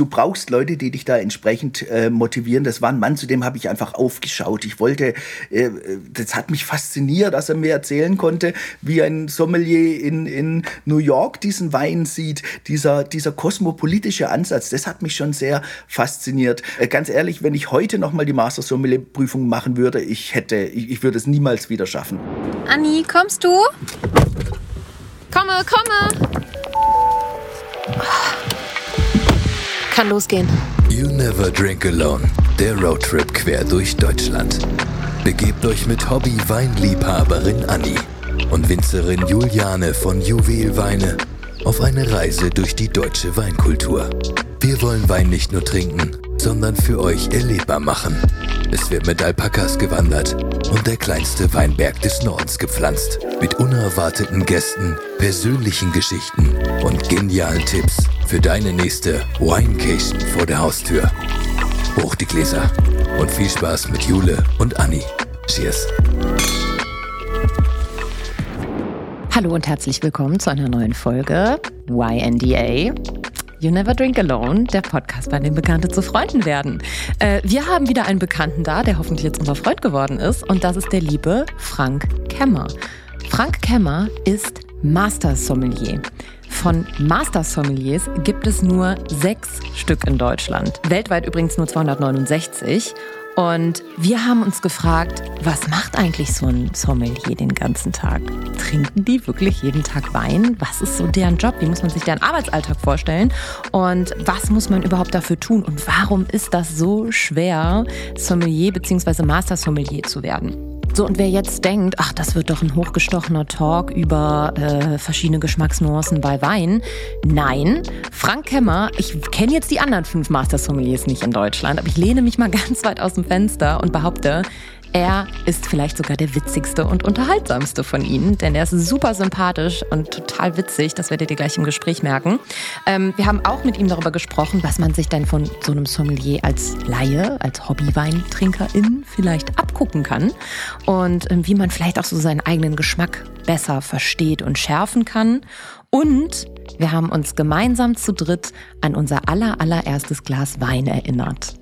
Du brauchst Leute, die dich da entsprechend äh, motivieren. Das war ein Mann, zu dem habe ich einfach aufgeschaut. Ich wollte, äh, das hat mich fasziniert, dass er mir erzählen konnte, wie ein Sommelier in, in New York diesen Wein sieht. Dieser, dieser kosmopolitische Ansatz, das hat mich schon sehr fasziniert. Äh, ganz ehrlich, wenn ich heute nochmal die Master Sommelier Prüfung machen würde, ich hätte, ich, ich würde es niemals wieder schaffen. Anni, kommst du? Komme, komme! Kann losgehen. You Never Drink Alone, der Roadtrip quer durch Deutschland. Begebt euch mit Hobby-Weinliebhaberin Anni und Winzerin Juliane von Juwelweine auf eine Reise durch die deutsche Weinkultur. Wir wollen Wein nicht nur trinken, sondern für euch erlebbar machen. Es wird mit Alpakas gewandert und der kleinste Weinberg des Nordens gepflanzt. Mit unerwarteten Gästen, persönlichen Geschichten und genialen Tipps für deine nächste Winecation vor der Haustür. Hoch die Gläser und viel Spaß mit Jule und Anni. Cheers. Hallo und herzlich willkommen zu einer neuen Folge YNDA. You Never Drink Alone, der Podcast, bei dem Bekannte zu Freunden werden. Äh, wir haben wieder einen Bekannten da, der hoffentlich jetzt unser Freund geworden ist, und das ist der liebe Frank Kemmer. Frank Kemmer ist Master Sommelier. Von Master Sommeliers gibt es nur sechs Stück in Deutschland. Weltweit übrigens nur 269. Und wir haben uns gefragt, was macht eigentlich so ein Sommelier den ganzen Tag? Trinken die wirklich jeden Tag Wein? Was ist so deren Job? Wie muss man sich deren Arbeitsalltag vorstellen? Und was muss man überhaupt dafür tun? Und warum ist das so schwer, Sommelier bzw. Master Sommelier zu werden? So, und wer jetzt denkt, ach, das wird doch ein hochgestochener Talk über äh, verschiedene Geschmacksnuancen bei Wein. Nein, Frank Kemmer, ich kenne jetzt die anderen fünf Master Sommeliers nicht in Deutschland, aber ich lehne mich mal ganz weit aus dem Fenster und behaupte, er ist vielleicht sogar der witzigste und unterhaltsamste von ihnen, denn er ist super sympathisch und total witzig. Das werdet ihr gleich im Gespräch merken. Ähm, wir haben auch mit ihm darüber gesprochen, was man sich denn von so einem Sommelier als Laie, als Hobbyweintrinkerin vielleicht abgucken kann und ähm, wie man vielleicht auch so seinen eigenen Geschmack besser versteht und schärfen kann. Und wir haben uns gemeinsam zu dritt an unser aller, allererstes Glas Wein erinnert.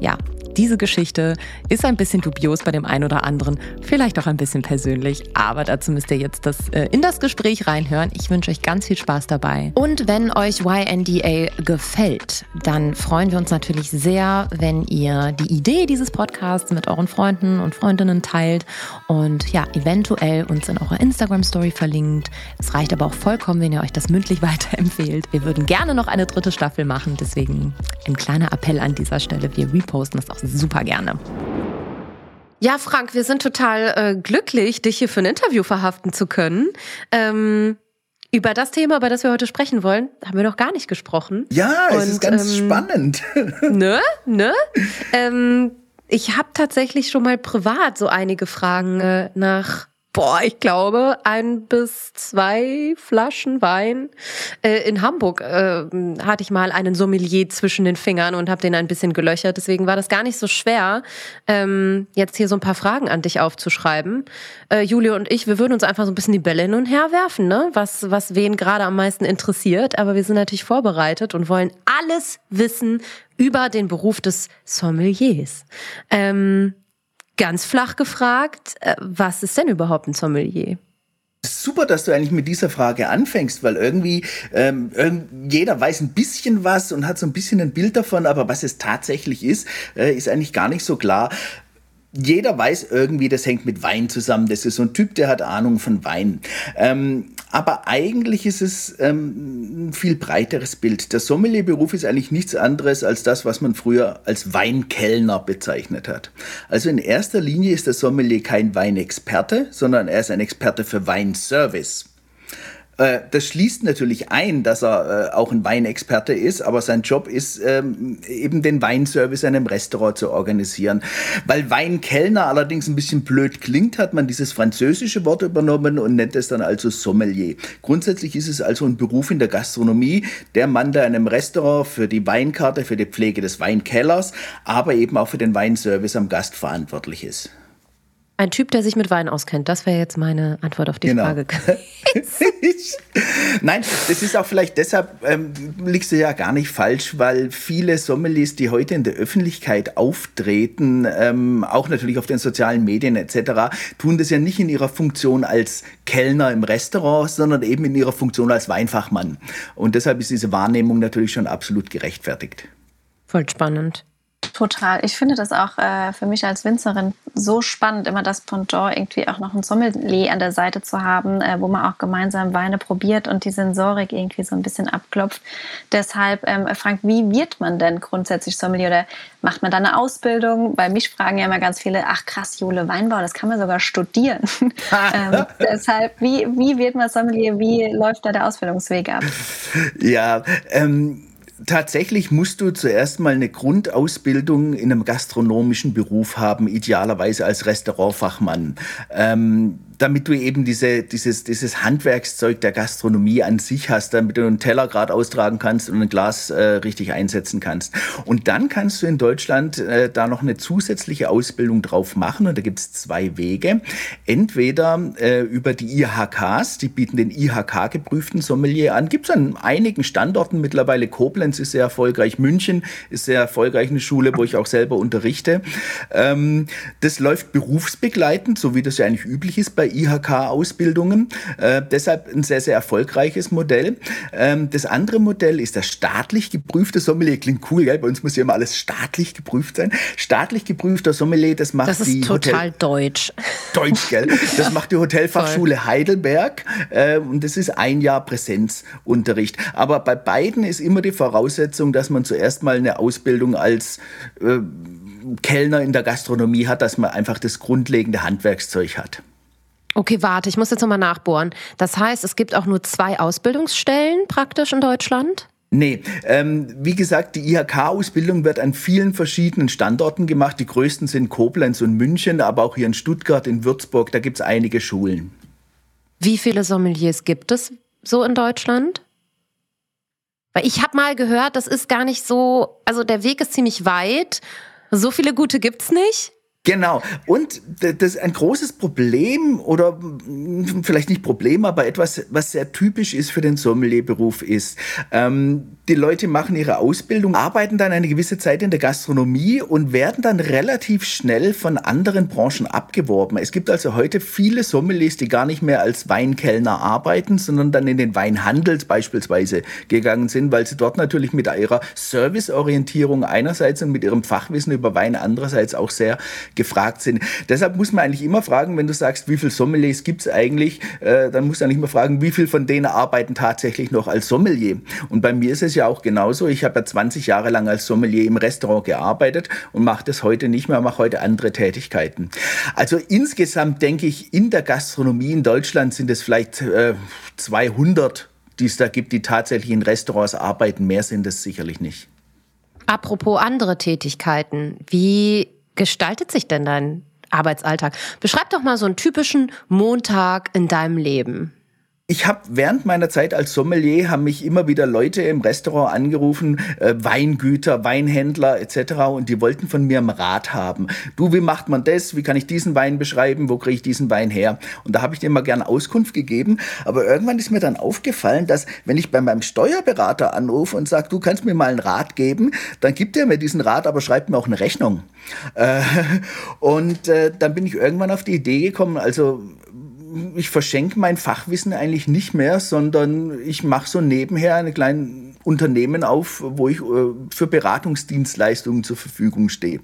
Ja, diese Geschichte ist ein bisschen dubios bei dem einen oder anderen, vielleicht auch ein bisschen persönlich, aber dazu müsst ihr jetzt das, äh, in das Gespräch reinhören. Ich wünsche euch ganz viel Spaß dabei. Und wenn euch YNDA gefällt, dann freuen wir uns natürlich sehr, wenn ihr die Idee dieses Podcasts mit euren Freunden und Freundinnen teilt und ja, eventuell uns in eurer Instagram-Story verlinkt. Es reicht aber auch vollkommen, wenn ihr euch das mündlich weiterempfehlt. Wir würden gerne noch eine dritte Staffel machen, deswegen ein kleiner Appell an dieser Stelle. Wir reposten das auch super gerne. Ja, Frank, wir sind total äh, glücklich, dich hier für ein Interview verhaften zu können. Ähm, über das Thema, über das wir heute sprechen wollen, haben wir noch gar nicht gesprochen. Ja, Und, es ist ganz ähm, spannend. Ne, ne? Ähm, ich habe tatsächlich schon mal privat so einige Fragen äh, nach boah, ich glaube, ein bis zwei Flaschen Wein. Äh, in Hamburg äh, hatte ich mal einen Sommelier zwischen den Fingern und habe den ein bisschen gelöchert. Deswegen war das gar nicht so schwer, ähm, jetzt hier so ein paar Fragen an dich aufzuschreiben. Äh, Julio und ich, wir würden uns einfach so ein bisschen die Bälle hin und her werfen, ne? was, was wen gerade am meisten interessiert. Aber wir sind natürlich vorbereitet und wollen alles wissen über den Beruf des Sommeliers. Ähm, Ganz flach gefragt, äh, was ist denn überhaupt ein Sommelier? Super, dass du eigentlich mit dieser Frage anfängst, weil irgendwie ähm, jeder weiß ein bisschen was und hat so ein bisschen ein Bild davon, aber was es tatsächlich ist, äh, ist eigentlich gar nicht so klar jeder weiß irgendwie, das hängt mit Wein zusammen. Das ist so ein Typ, der hat Ahnung von Wein. Ähm, aber eigentlich ist es ähm, ein viel breiteres Bild. Der Sommelierberuf ist eigentlich nichts anderes als das, was man früher als Weinkellner bezeichnet hat. Also in erster Linie ist der Sommelier kein Weinexperte, sondern er ist ein Experte für Weinservice. Äh, das schließt natürlich ein, dass er äh, auch ein Weinexperte ist, aber sein Job ist ähm, eben den Weinservice in einem Restaurant zu organisieren. Weil Weinkellner allerdings ein bisschen blöd klingt, hat man dieses französische Wort übernommen und nennt es dann also Sommelier. Grundsätzlich ist es also ein Beruf in der Gastronomie, der Mann, der in einem Restaurant für die Weinkarte, für die Pflege des Weinkellers, aber eben auch für den Weinservice am Gast verantwortlich ist. Ein Typ, der sich mit Wein auskennt. Das wäre jetzt meine Antwort auf die genau. Frage. Nein, das ist auch vielleicht deshalb, ähm, liegst du ja gar nicht falsch, weil viele Sommeliers, die heute in der Öffentlichkeit auftreten, ähm, auch natürlich auf den sozialen Medien etc., tun das ja nicht in ihrer Funktion als Kellner im Restaurant, sondern eben in ihrer Funktion als Weinfachmann. Und deshalb ist diese Wahrnehmung natürlich schon absolut gerechtfertigt. Voll spannend. Total. Ich finde das auch äh, für mich als Winzerin so spannend, immer das Pendant irgendwie auch noch ein Sommelier an der Seite zu haben, äh, wo man auch gemeinsam Weine probiert und die Sensorik irgendwie so ein bisschen abklopft. Deshalb, ähm, Frank, wie wird man denn grundsätzlich Sommelier oder macht man da eine Ausbildung? Bei mich fragen ja immer ganz viele, ach krass, Jule, Weinbau, das kann man sogar studieren. ähm, deshalb, wie, wie wird man Sommelier? Wie läuft da der Ausbildungsweg ab? Ja, ähm tatsächlich musst du zuerst mal eine Grundausbildung in einem gastronomischen Beruf haben, idealerweise als Restaurantfachmann. Ähm, damit du eben diese, dieses, dieses Handwerkszeug der Gastronomie an sich hast, damit du einen Teller gerade austragen kannst und ein Glas äh, richtig einsetzen kannst. Und dann kannst du in Deutschland äh, da noch eine zusätzliche Ausbildung drauf machen und da gibt es zwei Wege. Entweder äh, über die IHKs, die bieten den IHK-geprüften Sommelier an. Gibt es an einigen Standorten mittlerweile. Koblenz ist sehr erfolgreich, München ist sehr erfolgreich, eine Schule, wo ich auch selber unterrichte. Ähm, das läuft berufsbegleitend, so wie das ja eigentlich üblich ist bei IHK-Ausbildungen. Äh, deshalb ein sehr, sehr erfolgreiches Modell. Ähm, das andere Modell ist das staatlich geprüfte Sommelier. Klingt cool, gell? Bei uns muss ja immer alles staatlich geprüft sein. Staatlich geprüfter Sommelier, das macht das die ist total Hotel deutsch. Deutsch, gell? Das macht die Hotelfachschule Heidelberg. Äh, und das ist ein Jahr Präsenzunterricht. Aber bei beiden ist immer die Voraussetzung, dass man zuerst mal eine Ausbildung als äh, Kellner in der Gastronomie hat, dass man einfach das grundlegende Handwerkszeug hat. Okay, warte, ich muss jetzt nochmal nachbohren. Das heißt, es gibt auch nur zwei Ausbildungsstellen praktisch in Deutschland? Nee, ähm, wie gesagt, die IHK-Ausbildung wird an vielen verschiedenen Standorten gemacht. Die größten sind Koblenz und München, aber auch hier in Stuttgart, in Würzburg, da gibt es einige Schulen. Wie viele Sommeliers gibt es so in Deutschland? Weil ich habe mal gehört, das ist gar nicht so, also der Weg ist ziemlich weit. So viele gute gibt es nicht. Genau. Und das ist ein großes Problem oder vielleicht nicht Problem, aber etwas, was sehr typisch ist für den Sommelierberuf ist. Ähm, die Leute machen ihre Ausbildung, arbeiten dann eine gewisse Zeit in der Gastronomie und werden dann relativ schnell von anderen Branchen abgeworben. Es gibt also heute viele Sommeliers, die gar nicht mehr als Weinkellner arbeiten, sondern dann in den Weinhandel beispielsweise gegangen sind, weil sie dort natürlich mit ihrer Serviceorientierung einerseits und mit ihrem Fachwissen über Wein andererseits auch sehr gefragt sind. Deshalb muss man eigentlich immer fragen, wenn du sagst, wie viele Sommeliers gibt es eigentlich, äh, dann musst du eigentlich immer fragen, wie viele von denen arbeiten tatsächlich noch als Sommelier. Und bei mir ist es ja auch genauso. Ich habe ja 20 Jahre lang als Sommelier im Restaurant gearbeitet und mache das heute nicht mehr, mache heute andere Tätigkeiten. Also insgesamt denke ich, in der Gastronomie in Deutschland sind es vielleicht äh, 200 die es da gibt, die tatsächlich in Restaurants arbeiten. Mehr sind es sicherlich nicht. Apropos andere Tätigkeiten, wie gestaltet sich denn dein Arbeitsalltag? Beschreib doch mal so einen typischen Montag in deinem Leben. Ich habe während meiner Zeit als Sommelier haben mich immer wieder Leute im Restaurant angerufen, äh, Weingüter, Weinhändler etc. und die wollten von mir einen Rat haben. Du, wie macht man das? Wie kann ich diesen Wein beschreiben? Wo kriege ich diesen Wein her? Und da habe ich dir mal gern Auskunft gegeben. Aber irgendwann ist mir dann aufgefallen, dass wenn ich bei meinem Steuerberater anrufe und sage, du kannst mir mal einen Rat geben, dann gibt er mir diesen Rat, aber schreibt mir auch eine Rechnung. Äh, und äh, dann bin ich irgendwann auf die Idee gekommen, also ich verschenke mein Fachwissen eigentlich nicht mehr, sondern ich mache so nebenher eine kleine Unternehmen auf, wo ich äh, für Beratungsdienstleistungen zur Verfügung stehe.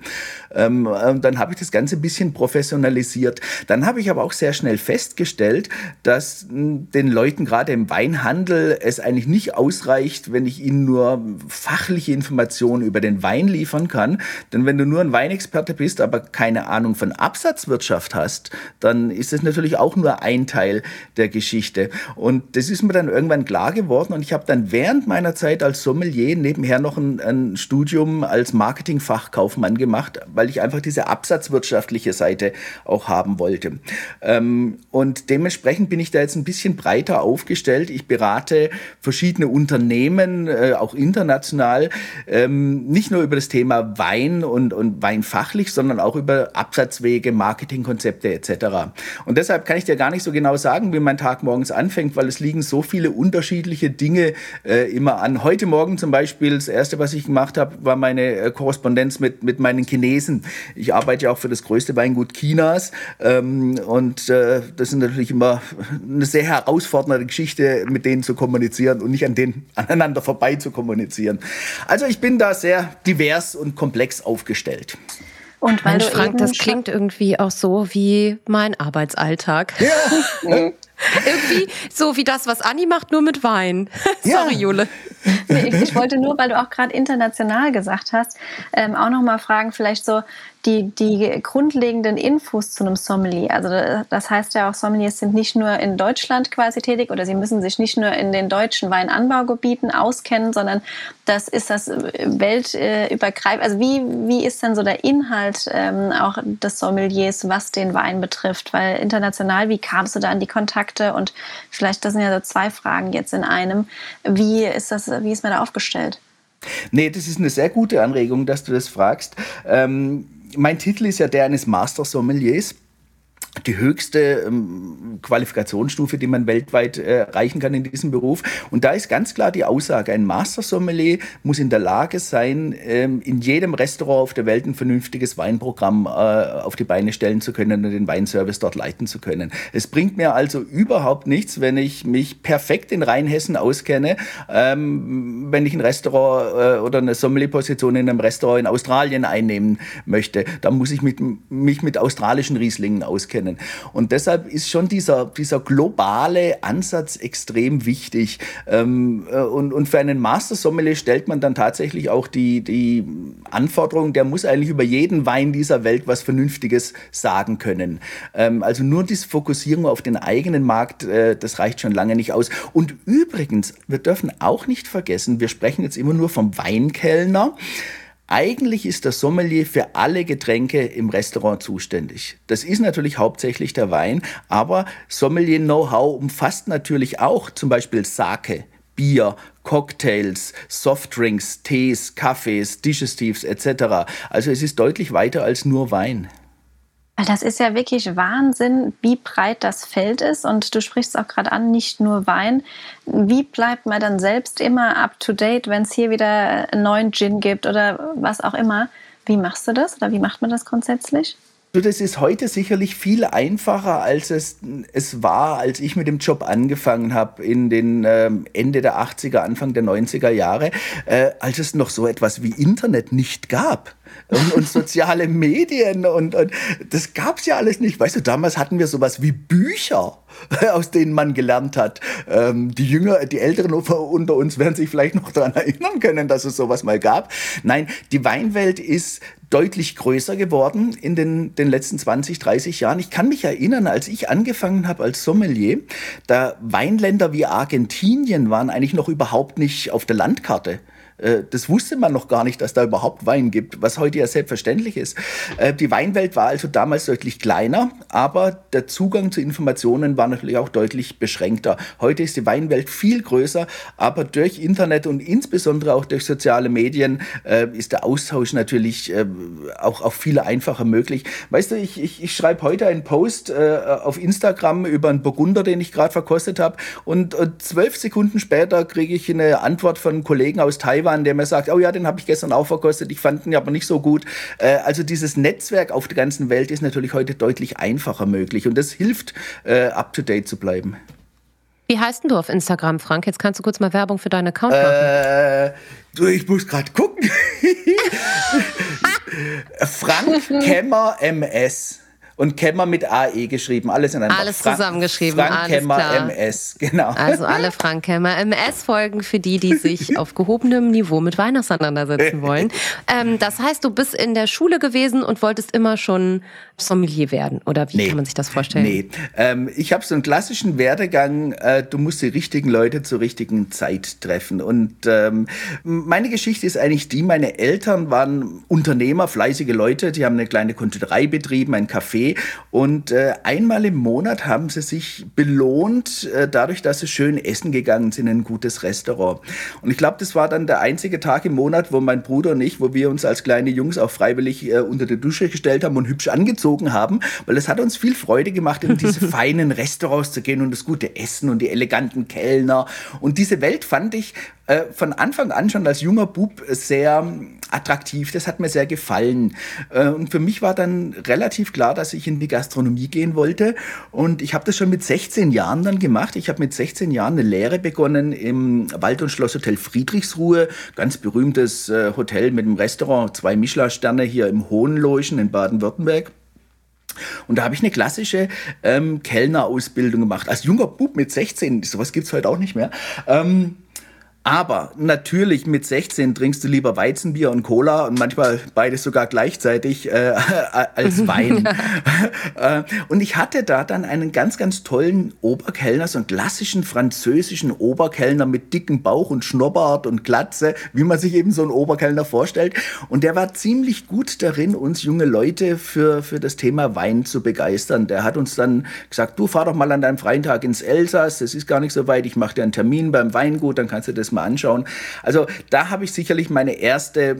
Ähm, äh, dann habe ich das Ganze ein bisschen professionalisiert. Dann habe ich aber auch sehr schnell festgestellt, dass hm, den Leuten gerade im Weinhandel es eigentlich nicht ausreicht, wenn ich ihnen nur fachliche Informationen über den Wein liefern kann. Denn wenn du nur ein Weinexperte bist, aber keine Ahnung von Absatzwirtschaft hast, dann ist es natürlich auch nur ein Teil der Geschichte. Und das ist mir dann irgendwann klar geworden und ich habe dann während meiner Zeit Zeit als Sommelier nebenher noch ein, ein Studium als Marketingfachkaufmann gemacht, weil ich einfach diese absatzwirtschaftliche Seite auch haben wollte. Ähm, und dementsprechend bin ich da jetzt ein bisschen breiter aufgestellt. Ich berate verschiedene Unternehmen, äh, auch international, ähm, nicht nur über das Thema Wein und, und Wein fachlich, sondern auch über Absatzwege, Marketingkonzepte etc. Und deshalb kann ich dir gar nicht so genau sagen, wie mein Tag morgens anfängt, weil es liegen so viele unterschiedliche Dinge äh, immer an. Heute Morgen zum Beispiel, das erste, was ich gemacht habe, war meine äh, Korrespondenz mit, mit meinen Chinesen. Ich arbeite ja auch für das größte Weingut Chinas ähm, und äh, das ist natürlich immer eine sehr herausfordernde Geschichte, mit denen zu kommunizieren und nicht an denen aneinander vorbei zu kommunizieren. Also ich bin da sehr divers und komplex aufgestellt. Und weil Mensch, Frank, das klingt irgendwie auch so wie mein Arbeitsalltag. Ja. Irgendwie so wie das, was Anni macht, nur mit Wein. Sorry, ja. Jule. Nee, ich, ich, wollte nur, weil du auch gerade international gesagt hast, ähm, auch noch mal fragen, vielleicht so, die, die grundlegenden Infos zu einem Sommelier. Also das heißt ja auch, Sommeliers sind nicht nur in Deutschland quasi tätig oder sie müssen sich nicht nur in den deutschen Weinanbaugebieten auskennen, sondern das ist das weltübergreifend. Also wie, wie ist denn so der Inhalt ähm, auch des Sommeliers, was den Wein betrifft? Weil international, wie kamst du da an die Kontakte? Und vielleicht, das sind ja so zwei Fragen jetzt in einem. Wie ist das, wie ist man da aufgestellt? Nee, das ist eine sehr gute Anregung, dass du das fragst. Ähm mein Titel ist ja der eines Master Sommeliers die höchste ähm, Qualifikationsstufe, die man weltweit äh, erreichen kann in diesem Beruf. Und da ist ganz klar die Aussage, ein Master Sommelier muss in der Lage sein, ähm, in jedem Restaurant auf der Welt ein vernünftiges Weinprogramm äh, auf die Beine stellen zu können und den Weinservice dort leiten zu können. Es bringt mir also überhaupt nichts, wenn ich mich perfekt in Rheinhessen auskenne, ähm, wenn ich ein Restaurant äh, oder eine Sommelierposition in einem Restaurant in Australien einnehmen möchte. Da muss ich mich mit australischen Rieslingen auskennen können. Und deshalb ist schon dieser, dieser globale Ansatz extrem wichtig. Ähm, äh, und, und für einen Master Sommelier stellt man dann tatsächlich auch die, die Anforderung, der muss eigentlich über jeden Wein dieser Welt was Vernünftiges sagen können. Ähm, also nur diese Fokussierung auf den eigenen Markt, äh, das reicht schon lange nicht aus. Und übrigens, wir dürfen auch nicht vergessen, wir sprechen jetzt immer nur vom Weinkellner. Eigentlich ist der Sommelier für alle Getränke im Restaurant zuständig. Das ist natürlich hauptsächlich der Wein, aber Sommelier-Know-how umfasst natürlich auch zum Beispiel Sake, Bier, Cocktails, Softdrinks, Tees, Kaffees, Digestives etc. Also es ist deutlich weiter als nur Wein. Das ist ja wirklich Wahnsinn, wie breit das Feld ist. Und du sprichst auch gerade an, nicht nur Wein. Wie bleibt man dann selbst immer up to date, wenn es hier wieder einen neuen Gin gibt oder was auch immer? Wie machst du das oder wie macht man das grundsätzlich? Das ist heute sicherlich viel einfacher, als es, es war, als ich mit dem Job angefangen habe in den ähm, Ende der 80er, Anfang der 90er Jahre, äh, als es noch so etwas wie Internet nicht gab und, und soziale Medien und, und das gab es ja alles nicht. Weißt du, damals hatten wir sowas wie Bücher, aus denen man gelernt hat. Ähm, die Jünger, die Älteren unter uns werden sich vielleicht noch daran erinnern können, dass es sowas mal gab. Nein, die Weinwelt ist deutlich größer geworden in den, den letzten 20, 30 Jahren. Ich kann mich erinnern, als ich angefangen habe als Sommelier, da Weinländer wie Argentinien waren eigentlich noch überhaupt nicht auf der Landkarte. Äh, das wusste man noch gar nicht, dass da überhaupt Wein gibt, was heute ja selbstverständlich ist. Äh, die Weinwelt war also damals deutlich kleiner, aber der Zugang zu Informationen war natürlich auch deutlich beschränkter. Heute ist die Weinwelt viel größer, aber durch Internet und insbesondere auch durch soziale Medien äh, ist der Austausch natürlich auch, auch viel einfacher möglich. Weißt du, ich, ich, ich schreibe heute einen Post auf Instagram über einen Burgunder, den ich gerade verkostet habe und zwölf Sekunden später kriege ich eine Antwort von einem Kollegen aus Taiwan, an, der mir sagt, oh ja, den habe ich gestern auch verkostet, ich fand ihn aber nicht so gut. Äh, also dieses Netzwerk auf der ganzen Welt ist natürlich heute deutlich einfacher möglich und das hilft, äh, up-to-date zu bleiben. Wie heißt denn du auf Instagram, Frank? Jetzt kannst du kurz mal Werbung für deinen Account machen. Äh, du, ich muss gerade gucken. Frank Kemmer MS. Und Kemmer mit AE geschrieben, alles in einem Alles Fra zusammengeschrieben, Frank alles Kemmer klar. MS, genau. Also alle Frank Kemmer MS-Folgen für die, die sich auf gehobenem Niveau mit Wein auseinandersetzen wollen. Ähm, das heißt, du bist in der Schule gewesen und wolltest immer schon Sommelier werden, oder wie Nee. kann man sich das vorstellen? Nee, ähm, ich habe so einen klassischen Werdegang, äh, du musst die richtigen Leute zur richtigen Zeit treffen. Und ähm, meine Geschichte ist eigentlich die, meine Eltern waren Unternehmer, fleißige Leute, die haben eine kleine Konditorei betrieben, ein Café. Und äh, einmal im Monat haben sie sich belohnt, äh, dadurch, dass sie schön essen gegangen sind in ein gutes Restaurant. Und ich glaube, das war dann der einzige Tag im Monat, wo mein Bruder und ich, wo wir uns als kleine Jungs auch freiwillig äh, unter die Dusche gestellt haben und hübsch angezogen haben, weil es hat uns viel Freude gemacht, in diese feinen Restaurants zu gehen und das gute Essen und die eleganten Kellner. Und diese Welt fand ich äh, von Anfang an schon als junger Bub sehr attraktiv. Das hat mir sehr gefallen. Äh, und für mich war dann relativ klar, dass ich in die Gastronomie gehen wollte. Und ich habe das schon mit 16 Jahren dann gemacht. Ich habe mit 16 Jahren eine Lehre begonnen im Wald- und Schlosshotel Friedrichsruhe. Ganz berühmtes äh, Hotel mit einem Restaurant, zwei Michelin-Sterne hier im Hohenloischen in Baden-Württemberg. Und da habe ich eine klassische ähm, Kellnerausbildung gemacht. Als junger Bub mit 16, sowas gibt's heute auch nicht mehr. Ähm, aber natürlich mit 16 trinkst du lieber Weizenbier und Cola und manchmal beides sogar gleichzeitig äh, als Wein. Äh, und ich hatte da dann einen ganz, ganz tollen Oberkellner, so einen klassischen französischen Oberkellner mit dicken Bauch und Schnurrbart und Glatze, wie man sich eben so einen Oberkellner vorstellt. Und der war ziemlich gut darin, uns junge Leute für, für das Thema Wein zu begeistern. Der hat uns dann gesagt, du fahr doch mal an deinem freien Tag ins Elsass, das ist gar nicht so weit, ich mache dir einen Termin beim Weingut, dann kannst du das mal anschauen. Also da habe ich sicherlich meine erste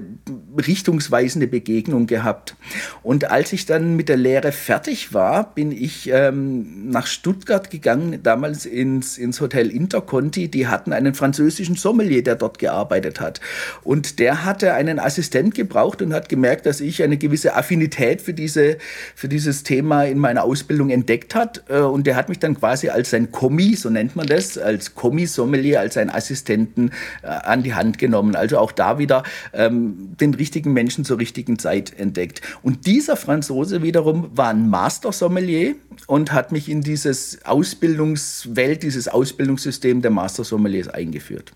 richtungsweisende Begegnung gehabt. Und als ich dann mit der Lehre fertig war, bin ich ähm, nach Stuttgart gegangen, damals ins, ins Hotel Interconti. Die hatten einen französischen Sommelier, der dort gearbeitet hat. Und der hatte einen Assistent gebraucht und hat gemerkt, dass ich eine gewisse Affinität für, diese, für dieses Thema in meiner Ausbildung entdeckt hat. Äh, Und der hat mich dann quasi als sein Kommi, so nennt man das, als Kommi-Sommelier, als seinen Assistenten äh, an die Hand genommen. Also auch da wieder ähm, den richtigen Menschen zur richtigen Zeit entdeckt. Und dieser Franzose wiederum war ein Master-Sommelier und hat mich in dieses Ausbildungswelt, dieses Ausbildungssystem der Master-Sommeliers eingeführt.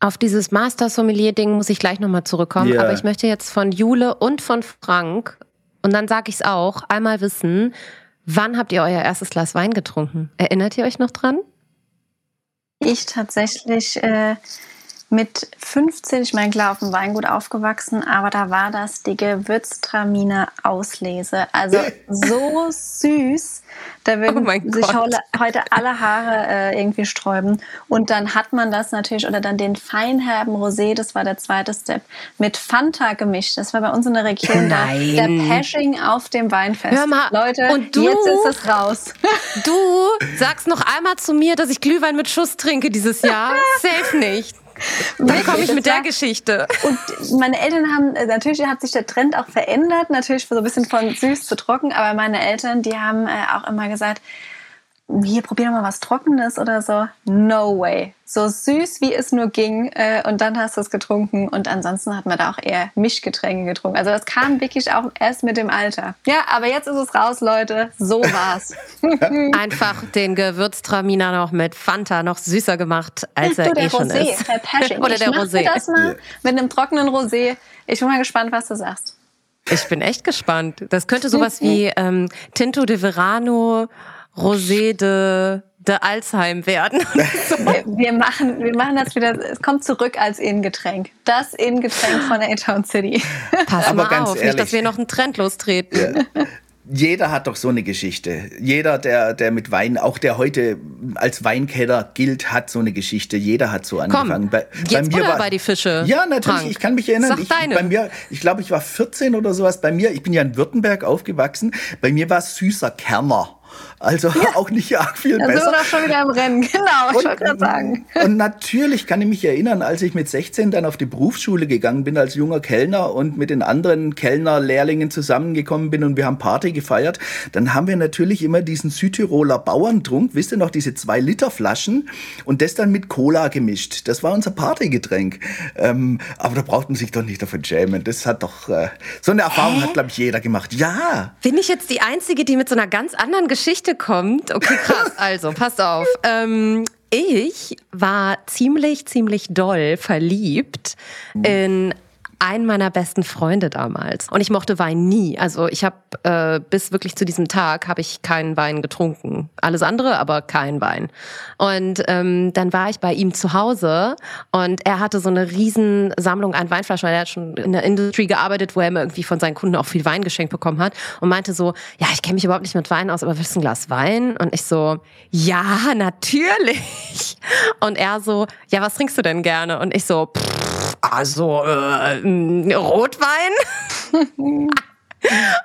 Auf dieses Master-Sommelier-Ding muss ich gleich nochmal zurückkommen, Ja. aber ich möchte jetzt von Jule und von Frank, und dann sage ich es auch, einmal wissen, wann habt ihr euer erstes Glas Wein getrunken? Erinnert ihr euch noch dran? Ich tatsächlich äh, mit 15, ich meine, klar, auf dem Weingut aufgewachsen, aber da war das die Gewürztraminer Auslese. Also so süß, da Oh würden mein sich Gott. heute, alle Haare äh, irgendwie sträuben. Und dann hat man das natürlich, oder dann den feinherben Rosé, das war der zweite Step, mit Fanta gemischt. Das war bei uns in der Region der, Nein. der Pashing auf dem Weinfest. Hör mal, Leute, und du? jetzt ist es raus. Du sagst noch einmal zu mir, dass ich Glühwein mit Schuss trinke dieses Jahr. Safe nicht. Dann komme ich mit der Geschichte. Und meine Eltern haben, äh, natürlich hat sich der Trend auch verändert, natürlich so ein bisschen von süß zu trocken, aber meine Eltern, die haben äh, auch immer gesagt, hier probier doch mal was Trockenes oder so. No way. So süß wie es nur ging. Äh, und dann hast du es getrunken. Und ansonsten hat man da auch eher Mischgetränke getrunken. Also das kam wirklich auch erst mit dem Alter. Ja, aber jetzt ist es raus, Leute. So war's. Einfach den Gewürztraminer noch mit Fanta noch süßer gemacht, als er du, der eh schon Rosé, ist. der Pashing. Oder ich der Rosé. das mal mit einem trockenen Rosé. Ich bin mal gespannt, was du sagst. Ich bin echt gespannt. Das könnte sowas wie ähm, Tinto de Verano, Rosé de, de Alzheim werden. Wir, wir, machen, wir machen das wieder, es kommt zurück als Innengetränk. Das Innengetränk von A-Town City. Pass Aber mal ganz auf, ehrlich. nicht, dass wir noch einen Trend lostreten. Jeder hat doch so eine Geschichte. Jeder, der, der mit Wein, auch der heute als Weinkeller gilt, hat so eine Geschichte. Jeder hat so angefangen. bei, jetzt Butter bei die Fische, Ja, natürlich. Frank. Ich kann mich erinnern. Sag ich, deine. Bei mir, ich glaube, ich war 14 oder sowas. Bei mir, ich bin ja in Württemberg aufgewachsen. Bei mir war es süßer Kerner. Also ja. auch nicht arg viel da besser. sind wir doch schon wieder im Rennen, genau, und, ich wollte gerade sagen. Und natürlich kann ich mich erinnern, als ich mit 16 dann auf die Berufsschule gegangen bin als junger Kellner und mit den anderen Kellnerlehrlingen zusammengekommen bin und wir haben Party gefeiert, dann haben wir natürlich immer diesen Südtiroler Bauerntrunk, wisst ihr noch, diese zwei Liter Flaschen und das dann mit Cola gemischt. Das war unser Partygetränk. Ähm, aber da braucht man sich doch nicht davon schämen. Das hat doch, äh, so eine Erfahrung Hä? hat, glaube ich, jeder gemacht. Ja. Bin ich jetzt die Einzige, die mit so einer ganz anderen Geschichte kommt? Okay, krass. Also, passt auf. Ähm, ich war ziemlich, ziemlich doll verliebt in einen meiner besten Freunde damals. Und ich mochte Wein nie. Also ich habe äh, bis wirklich zu diesem Tag habe ich keinen Wein getrunken. Alles andere, aber kein Wein. Und ähm, dann war ich bei ihm zu Hause und er hatte so eine riesen Sammlung an Weinflaschen, weil er hat schon in der Industrie gearbeitet, wo er immer irgendwie von seinen Kunden auch viel Wein geschenkt bekommen hat und meinte so, ja, ich kenne mich überhaupt nicht mit Wein aus, aber willst du ein Glas Wein? Und ich so, ja, natürlich. Und er so, ja, was trinkst du denn gerne? Und ich so, pff, also äh, Rotwein.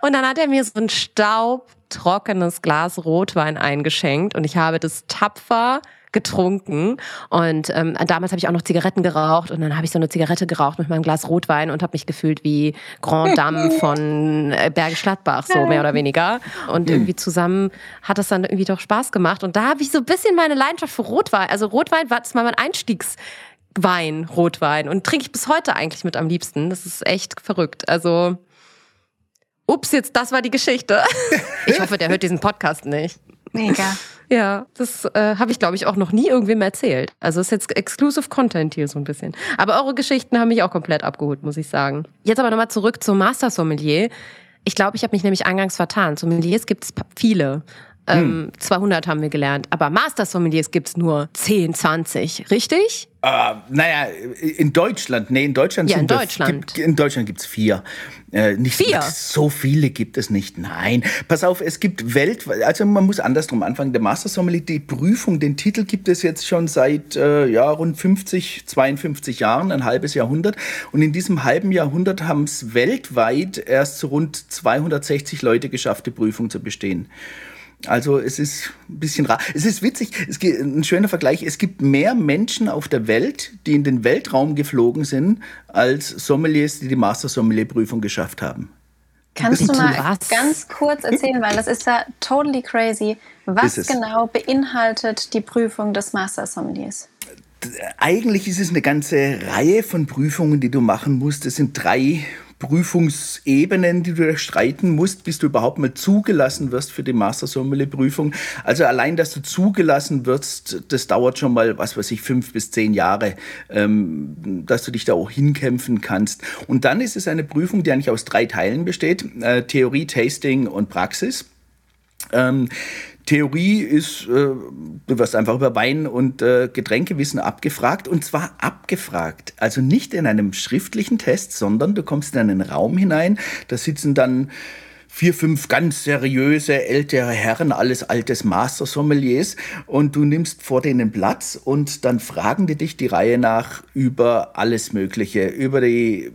und dann hat er mir so ein staubtrockenes Glas Rotwein eingeschenkt und ich habe das tapfer getrunken. Und ähm, damals habe ich auch noch Zigaretten geraucht und dann habe ich so eine Zigarette geraucht mit meinem Glas Rotwein und habe mich gefühlt wie Grand Dame von äh, Bergisch Gladbach so mehr oder weniger. Und irgendwie zusammen hat das dann irgendwie doch Spaß gemacht. Und da habe ich so ein bisschen meine Leidenschaft für Rotwein also Rotwein war das mal mein Einstiegs Wein, Rotwein. Und trinke ich bis heute eigentlich mit am liebsten. Das ist echt verrückt. Also, ups, jetzt das war die Geschichte. Ich hoffe, der hört diesen Podcast nicht. Mega. Ja, das äh, habe ich, glaube ich, auch noch nie irgendwem erzählt. Also ist jetzt Exclusive Content hier so ein bisschen. Aber eure Geschichten haben mich auch komplett abgeholt, muss ich sagen. Jetzt aber nochmal zurück zum Master Sommelier. Ich glaube, ich habe mich nämlich eingangs vertan. Sommeliers gibt es viele. Ähm, 200 hm. haben wir gelernt. Aber Master Sommeliers gibt es nur 10, 20. Richtig? Äh, naja, in Deutschland, nee, in Deutschland ja, in Deutschland. Gibt, in Deutschland gibt es vier. Äh, nicht vier? So viele gibt es nicht. Nein. Pass auf, es gibt weltweit, also man muss andersrum anfangen. Der Master Sommelier, die Prüfung, den Titel gibt es jetzt schon seit äh, ja, rund 50, 52 Jahren, ein halbes Jahrhundert. Und in diesem halben Jahrhundert haben es weltweit erst so rund 260 Leute geschafft, die Prüfung zu bestehen. Also es ist ein bisschen rar. Es ist witzig, es gibt ein schöner Vergleich. Es gibt mehr Menschen auf der Welt, die in den Weltraum geflogen sind, als Sommeliers, die die Master Sommelier Prüfung geschafft haben. Kannst du mal was? ganz kurz erzählen, weil das ist ja totally crazy. Was genau beinhaltet die Prüfung des Master Sommeliers? Eigentlich ist es eine ganze Reihe von Prüfungen, die du machen musst. Es sind drei Prüfungsebenen, die du durchstreiten musst, bis du überhaupt mal zugelassen wirst für die Master Sommelier Prüfung. Also allein, dass du zugelassen wirst, das dauert schon mal, was weiß ich, fünf bis zehn Jahre, ähm, dass du dich da auch hinkämpfen kannst. Und dann ist es eine Prüfung, die eigentlich aus drei Teilen besteht: äh, Theorie, Tasting und Praxis. Ähm, Theorie ist, äh, du wirst einfach über Wein und äh, Getränkewissen abgefragt und zwar abgefragt. Also nicht in einem schriftlichen Test, sondern du kommst in einen Raum hinein, da sitzen dann vier, fünf ganz seriöse ältere Herren, alles altes Master-Sommeliers und du nimmst vor denen Platz und dann fragen die dich die Reihe nach über alles Mögliche, über die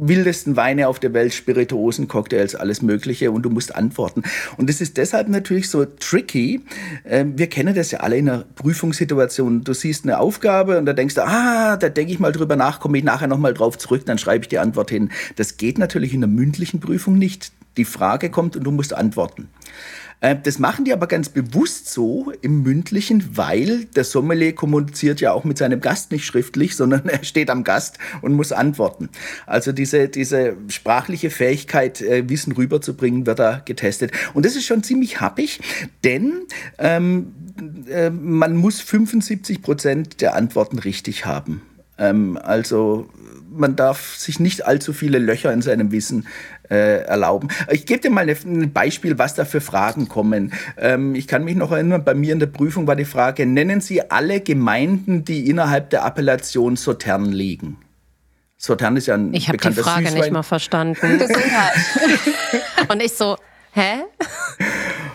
wildesten Weine auf der Welt, Spirituosen, Cocktails, alles Mögliche und du musst antworten. Und das ist deshalb natürlich so tricky. Ähm, wir kennen das ja alle in einer Prüfungssituation. Du siehst eine Aufgabe und da denkst du, ah, da denke ich mal drüber nach, komme ich nachher nochmal drauf zurück, dann schreibe ich die Antwort hin. Das geht natürlich in einer mündlichen Prüfung nicht. Die Frage kommt und du musst antworten. Äh, das machen die aber ganz bewusst so im Mündlichen, weil der Sommelier kommuniziert ja auch mit seinem Gast nicht schriftlich, sondern er steht am Gast und muss antworten. Also diese, diese sprachliche Fähigkeit, äh, Wissen rüberzubringen, wird da getestet. Und das ist schon ziemlich happig, denn ähm, äh, man muss 75 Prozent der Antworten richtig haben. Ähm, also man darf sich nicht allzu viele Löcher in seinem Wissen äh, erlauben. Ich gebe dir mal ein Beispiel, was da für Fragen kommen. Ähm, ich kann mich noch erinnern, bei mir in der Prüfung war die Frage, nennen Sie alle Gemeinden, die innerhalb der Appellation Sautern liegen? Sautern ist ja ein Ich habe die Frage Süßwein. nicht mal verstanden. Gesundheit. Und ich so, hä?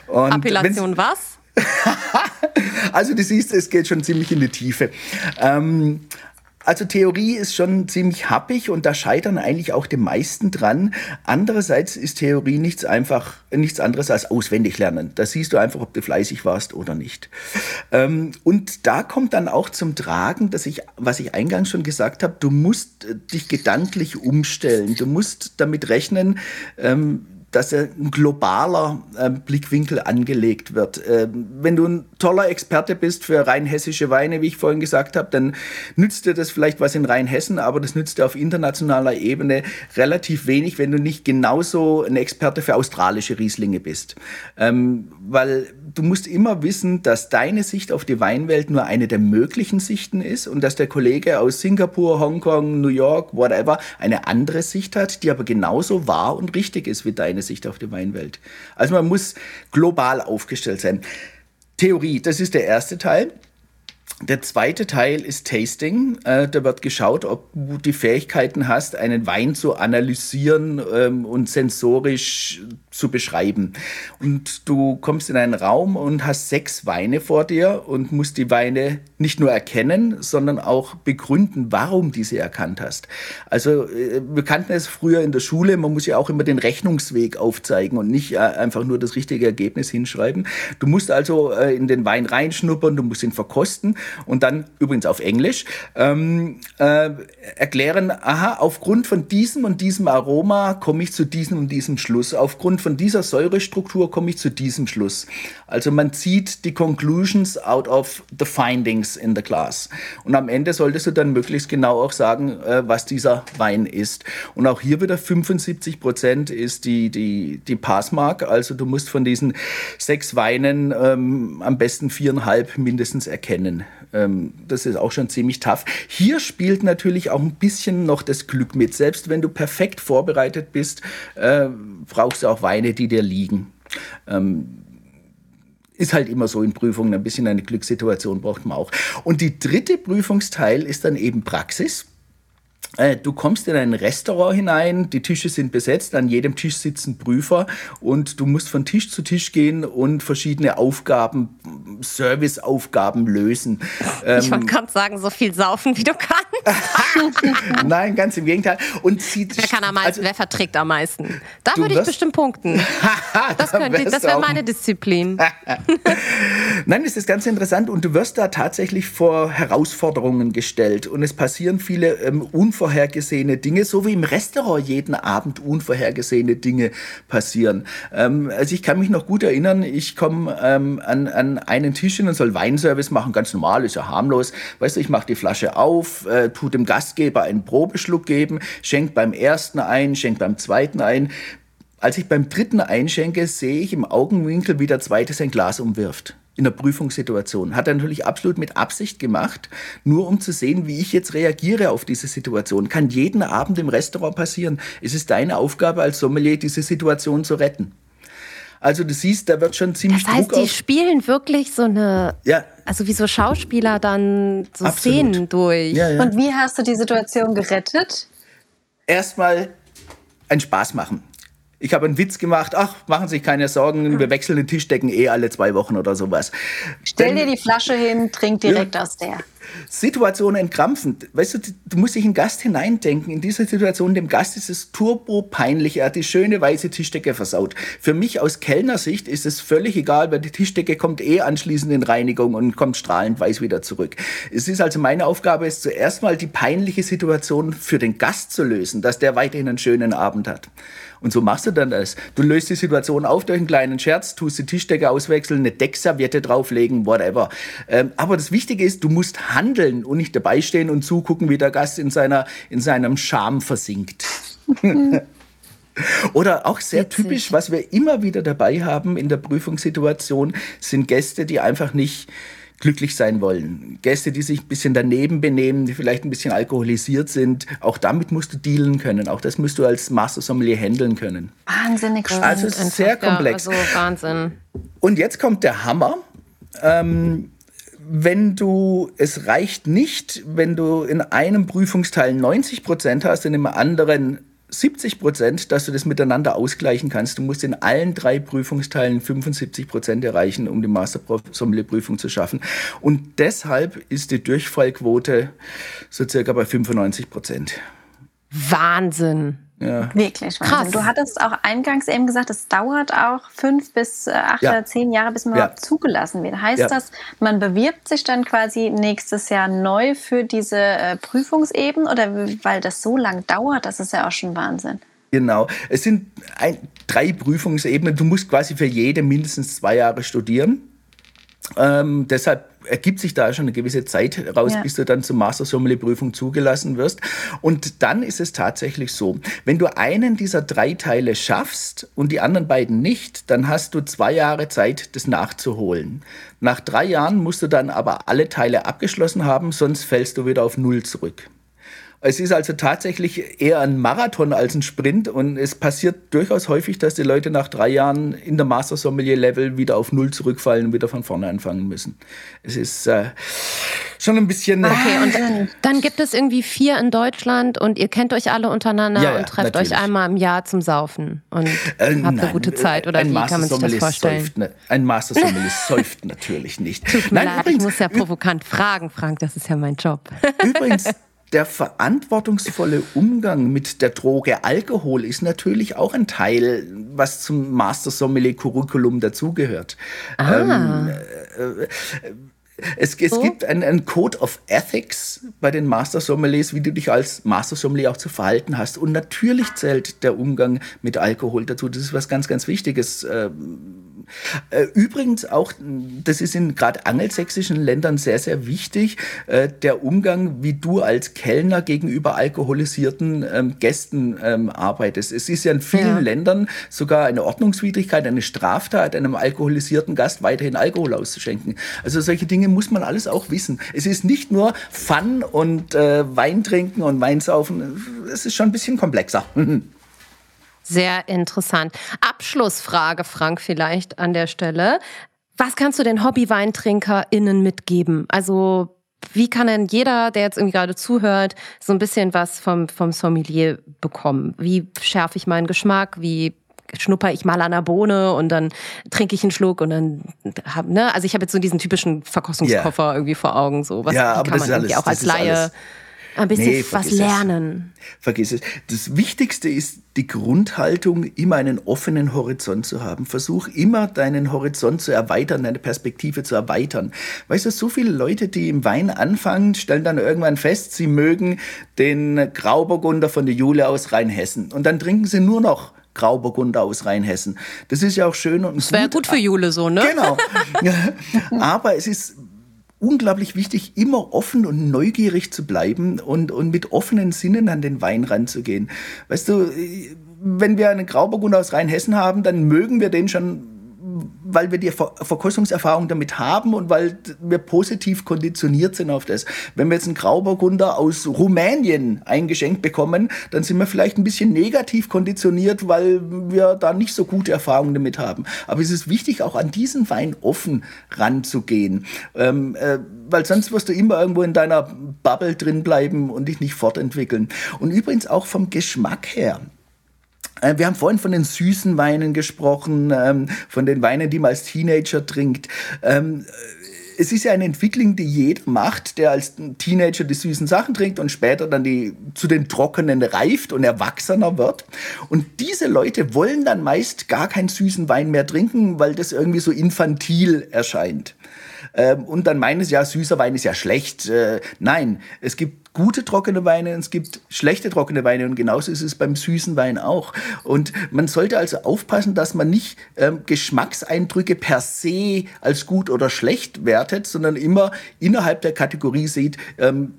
Und Appellation was? also du siehst, es geht schon ziemlich in die Tiefe. Ähm, Also Theorie ist schon ziemlich happig und da scheitern eigentlich auch die meisten dran. Andererseits ist Theorie nichts einfach nichts anderes als auswendig lernen. Da siehst du einfach, ob du fleißig warst oder nicht. Ähm, und da kommt dann auch zum Tragen, dass ich, was ich eingangs schon gesagt habe, du musst dich gedanklich umstellen. Du musst damit rechnen, ähm, dass ein globaler äh, Blickwinkel angelegt wird. Äh, wenn du ein toller Experte bist für rein hessische Weine, wie ich vorhin gesagt habe, dann nützt dir das vielleicht was in Rheinhessen, aber das nützt dir auf internationaler Ebene relativ wenig, wenn du nicht genauso ein Experte für australische Rieslinge bist. Ähm, weil du musst immer wissen, dass deine Sicht auf die Weinwelt nur eine der möglichen Sichten ist und dass der Kollege aus Singapur, Hongkong, New York, whatever, eine andere Sicht hat, die aber genauso wahr und richtig ist wie deine Sicht auf die Weinwelt. Also man muss global aufgestellt sein. Theorie, das ist der erste Teil. Der zweite Teil ist Tasting. Äh, da wird geschaut, ob du die Fähigkeiten hast, einen Wein zu analysieren ähm, und sensorisch zu beschreiben. Und du kommst in einen Raum und hast sechs Weine vor dir und musst die Weine nicht nur erkennen, sondern auch begründen, warum du sie erkannt hast. Also äh, wir kannten es früher in der Schule, man muss ja auch immer den Rechnungsweg aufzeigen und nicht äh, einfach nur das richtige Ergebnis hinschreiben. Du musst also äh, in den Wein reinschnuppern, du musst ihn verkosten und dann übrigens auf Englisch ähm, äh, erklären, aha, aufgrund von diesem und diesem Aroma komme ich zu diesem und diesem Schluss. Aufgrund von dieser Säurestruktur komme ich zu diesem Schluss. Also man zieht die Conclusions out of the findings in the class. Und am Ende solltest du dann möglichst genau auch sagen, äh, was dieser Wein ist. Und auch hier wieder 75 Prozent ist die, die, die Passmark. Also du musst von diesen sechs Weinen ähm, am besten viereinhalb mindestens erkennen. Ähm, das ist auch schon ziemlich tough. Hier spielt natürlich auch ein bisschen noch das Glück mit. Selbst wenn du perfekt vorbereitet bist, äh, brauchst du auch Weine, die dir liegen. Ähm, ist halt immer so in Prüfungen, ein bisschen eine Glückssituation braucht man auch. Und die dritte Prüfungsteil ist dann eben Praxis. Äh, du kommst in ein Restaurant hinein, die Tische sind besetzt, an jedem Tisch sitzen Prüfer und du musst von Tisch zu Tisch gehen und verschiedene Aufgaben, Serviceaufgaben lösen. Ich wollte ähm, gerade sagen, so viel saufen, wie du kannst. Nein, ganz im Gegenteil. Und sie, wer kann am meisten, also, wer verträgt am meisten? Da würde ich bestimmt punkten. das, das wäre meine Disziplin. Nein, es ist ganz interessant und du wirst da tatsächlich vor Herausforderungen gestellt und es passieren viele ähm, unvorhergesehene Dinge, so wie im Restaurant jeden Abend unvorhergesehene Dinge passieren. Ähm, also ich kann mich noch gut erinnern, ich komme ähm, an, an einen Tisch hin und soll Weinservice machen, ganz normal, ist ja harmlos. Weißt du, ich mache die Flasche auf, äh, tu dem Gastgeber einen Probeschluck geben, schenk beim ersten ein, schenk beim zweiten ein. Als ich beim dritten einschenke, sehe ich im Augenwinkel, wie der zweite sein Glas umwirft in der Prüfungssituation. Hat er natürlich absolut mit Absicht gemacht, nur um zu sehen, wie ich jetzt reagiere auf diese Situation. Kann jeden Abend im Restaurant passieren. Es ist deine Aufgabe als Sommelier, diese Situation zu retten. Also du siehst, da wird schon ziemlich das heißt, Druck die spielen wirklich so eine, ja. also wie so Schauspieler dann so Absolut. Szenen durch. Ja, ja. Und wie hast du die Situation gerettet? Erstmal einen Spaß machen. Ich habe einen Witz gemacht, ach, machen Sie sich keine Sorgen, wir wechseln den Tischdecken eh alle zwei Wochen oder sowas. Stell Denn, dir die Flasche hin, trink direkt ja, aus der. Situation entkrampfend. Weißt du, du musst dich in den Gast hineindenken. In dieser Situation, dem Gast ist es turbo peinlich. Er hat die schöne weiße Tischdecke versaut. Für mich aus Kellnersicht ist es völlig egal, weil die Tischdecke kommt eh anschließend in Reinigung und kommt strahlend weiß wieder zurück. Es ist also meine Aufgabe, es zuerst mal die peinliche Situation für den Gast zu lösen, dass der weiterhin einen schönen Abend hat. Und so machst du dann das. Du löst die Situation auf durch einen kleinen Scherz, tust die Tischdecke auswechseln, eine Deckserviette drauflegen, whatever. Ähm, aber das Wichtige ist, du musst handeln und nicht dabei stehen und zugucken, wie der Gast in, seiner, in seinem Charme versinkt. Oder auch sehr Witzig. typisch, was wir immer wieder dabei haben in der Prüfungssituation, sind Gäste, die einfach nicht glücklich sein wollen. Gäste, die sich ein bisschen daneben benehmen, die vielleicht ein bisschen alkoholisiert sind, auch damit musst du dealen können. Auch das musst du als Master Sommelier handeln können. Wahnsinnig. Also es ist sehr komplex. Ja, also Wahnsinn. Und jetzt kommt der Hammer. Ähm, wenn du, es reicht nicht, wenn du in einem Prüfungsteil 90 Prozent hast, in dem anderen 70 Prozent, dass du das miteinander ausgleichen kannst. Du musst in allen drei Prüfungsteilen 75 Prozent erreichen, um die Master-Sommelier-Prüfung zu schaffen. Und deshalb ist die Durchfallquote so circa bei 95 Prozent. Wahnsinn. Ja. Wirklich Wahnsinn. Krass. Du hattest auch eingangs eben gesagt, es dauert auch fünf bis äh, acht ja. oder zehn Jahre, bis man ja. überhaupt zugelassen wird. Heißt ja. das, man bewirbt sich dann quasi nächstes Jahr neu für diese äh, Prüfungsebene oder weil das so lang dauert, das ist ja auch schon Wahnsinn. Genau. Es sind ein, drei Prüfungsebenen. Du musst quasi für jede mindestens zwei Jahre studieren. Ähm, deshalb ergibt sich da schon eine gewisse Zeit raus, ja. bis du dann zur Master Sommelier Prüfung zugelassen wirst. Und dann ist es tatsächlich so, wenn du einen dieser drei Teile schaffst und die anderen beiden nicht, dann hast du zwei Jahre Zeit, das nachzuholen. Nach drei Jahren musst du dann aber alle Teile abgeschlossen haben, sonst fällst du wieder auf Null zurück. Es ist also tatsächlich eher ein Marathon als ein Sprint und es passiert durchaus häufig, dass die Leute nach drei Jahren in der Master Sommelier Level wieder auf Null zurückfallen und wieder von vorne anfangen müssen. Es ist äh, schon ein bisschen. Okay, und dann, dann, gibt es irgendwie vier in Deutschland und ihr kennt euch alle untereinander ja, ja, und trefft natürlich. euch einmal im Jahr zum Saufen und äh, habt nein, eine gute Zeit oder wie Master kann man sich das vorstellen? Säuft, ne, ein Master Sommelier säuft natürlich nicht. Tut mir nein, leid, übrigens, ich muss ja provokant fragen, Frank, das ist ja mein Job. Übrigens, der verantwortungsvolle Umgang mit der Droge Alkohol ist natürlich auch ein Teil, was zum Master Sommelier Curriculum dazugehört. Ah. Ähm, äh, äh, es, es so? gibt einen Code of Ethics bei den Master Sommeliers, wie du dich als Master Sommelier auch zu verhalten hast. Und natürlich zählt der Umgang mit Alkohol dazu. Das ist was ganz, ganz Wichtiges. Ähm, äh, übrigens auch, das ist in gerade angelsächsischen Ländern sehr, sehr wichtig, äh, der Umgang, wie du als Kellner gegenüber alkoholisierten ähm, Gästen ähm, arbeitest. Es ist ja in vielen ja. Ländern sogar eine Ordnungswidrigkeit, eine Straftat, einem alkoholisierten Gast weiterhin Alkohol auszuschenken. Also solche Dinge muss man alles auch wissen. Es ist nicht nur Fun und äh, Wein trinken und Wein saufen. Es ist schon ein bisschen komplexer. Sehr interessant. Abschlussfrage, Frank, vielleicht an der Stelle. Was kannst du den HobbyweintrinkerInnen mitgeben? Also, wie kann denn jeder, der jetzt irgendwie gerade zuhört, so ein bisschen was vom, vom Sommelier bekommen? Wie schärfe ich meinen Geschmack? Wie schnupper ich mal an der Bohne und dann trinke ich einen Schluck und dann hab, ne? Also ich habe jetzt so diesen typischen Verkostungskoffer yeah. irgendwie vor Augen. So was ja, aber kann man irgendwie alles, auch als Laie ein bisschen nee, was lernen. Es. Vergiss es. Das Wichtigste ist die Grundhaltung, immer einen offenen Horizont zu haben. Versuch immer deinen Horizont zu erweitern, deine Perspektive zu erweitern. Weißt du, so viele Leute, die im Wein anfangen, stellen dann irgendwann fest, sie mögen den Grauburgunder von der Jule aus Rheinhessen. Und dann trinken sie nur noch Grauburgunder aus Rheinhessen. Das ist ja auch schön und Das wäre gut für Jule so, ne? Genau. Aber es ist unglaublich wichtig, immer offen und neugierig zu bleiben und, und mit offenen Sinnen an den Wein ranzugehen. Weißt du, wenn wir einen Grauburgunder aus Rheinhessen haben, dann mögen wir den schon weil wir die Verkostungserfahrung damit haben und weil wir positiv konditioniert sind auf das. Wenn wir jetzt einen Grauburgunder aus Rumänien eingeschenkt bekommen, dann sind wir vielleicht ein bisschen negativ konditioniert, weil wir da nicht so gute Erfahrungen damit haben. Aber es ist wichtig, auch an diesen Wein offen ranzugehen. Ähm, äh, weil sonst wirst du immer irgendwo in deiner Bubble drin bleiben und dich nicht fortentwickeln. Und übrigens auch vom Geschmack her. Äh, wir haben vorhin von den süßen Weinen gesprochen, ähm, von den Weinen, die man als Teenager trinkt. Ähm, es ist ja eine Entwicklung, die jeder macht, der als Teenager die süßen Sachen trinkt und später dann die zu den trockenen reift und erwachsener wird. Und diese Leute wollen dann meist gar keinen süßen Wein mehr trinken, weil das irgendwie so infantil erscheint. Ähm, und dann meinen sie, ja, süßer Wein ist ja schlecht. Äh, nein, es gibt gute trockene Weine und es gibt schlechte trockene Weine und genauso ist es beim süßen Wein auch. Und man sollte also aufpassen, dass man nicht ähm, Geschmackseindrücke per se als gut oder schlecht wertet, sondern immer innerhalb der Kategorie sieht, ähm,